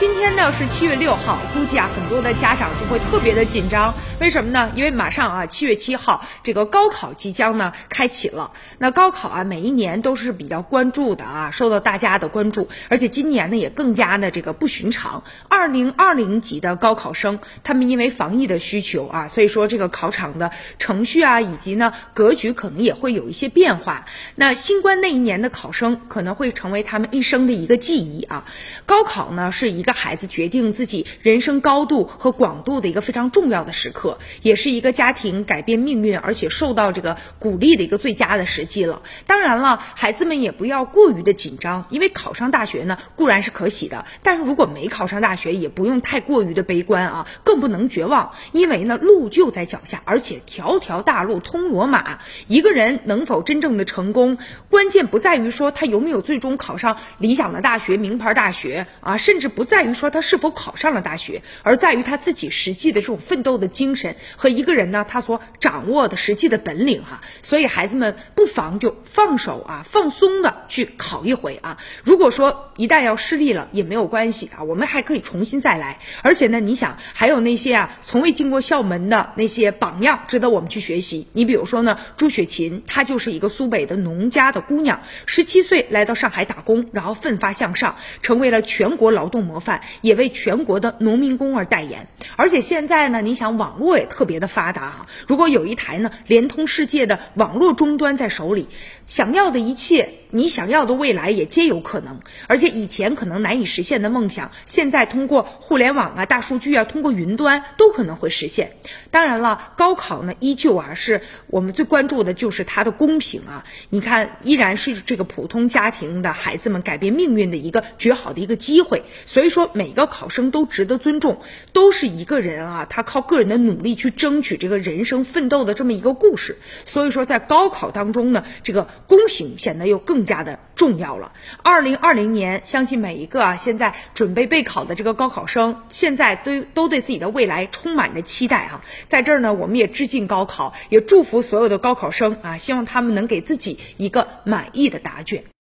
今天呢是七月六号，估计啊很多的家长就会特别的紧张，为什么呢？因为马上啊七月七号这个高考即将呢开启了。那高考啊每一年都是比较关注的啊，受到大家的关注，而且今年呢也更加的这个不寻常。二零二零级的高考生，他们因为防疫的需求啊，所以说这个考场的程序啊以及呢格局可能也会有一些变化。那新冠那一年的考生可能会成为他们一生的一个记忆啊。高考呢是一个。孩子决定自己人生高度和广度的一个非常重要的时刻，也是一个家庭改变命运而且受到这个鼓励的一个最佳的时机了。当然了，孩子们也不要过于的紧张，因为考上大学呢固然是可喜的，但是如果没考上大学，也不用太过于的悲观啊，更不能绝望，因为呢路就在脚下，而且条条大路通罗马。一个人能否真正的成功，关键不在于说他有没有最终考上理想的大学、名牌大学啊，甚至不在。在于说他是否考上了大学，而在于他自己实际的这种奋斗的精神和一个人呢他所掌握的实际的本领哈。所以孩子们不妨就放手啊，放松的去考一回啊。如果说一旦要失利了也没有关系啊，我们还可以重新再来。而且呢，你想还有那些啊从未进过校门的那些榜样值得我们去学习。你比如说呢，朱雪琴，她就是一个苏北的农家的姑娘，十七岁来到上海打工，然后奋发向上，成为了全国劳动模范。也为全国的农民工而代言，而且现在呢，你想网络也特别的发达哈。如果有一台呢联通世界的网络终端在手里，想要的一切，你想要的未来也皆有可能。而且以前可能难以实现的梦想，现在通过互联网啊、大数据啊、通过云端都可能会实现。当然了，高考呢依旧啊是我们最关注的就是它的公平啊。你看，依然是这个普通家庭的孩子们改变命运的一个绝好的一个机会。所以说。每个考生都值得尊重，都是一个人啊，他靠个人的努力去争取这个人生奋斗的这么一个故事。所以说，在高考当中呢，这个公平显得又更更加的重要了。二零二零年，相信每一个啊现在准备备考的这个高考生，现在对都对自己的未来充满着期待啊。在这儿呢，我们也致敬高考，也祝福所有的高考生啊，希望他们能给自己一个满意的答卷。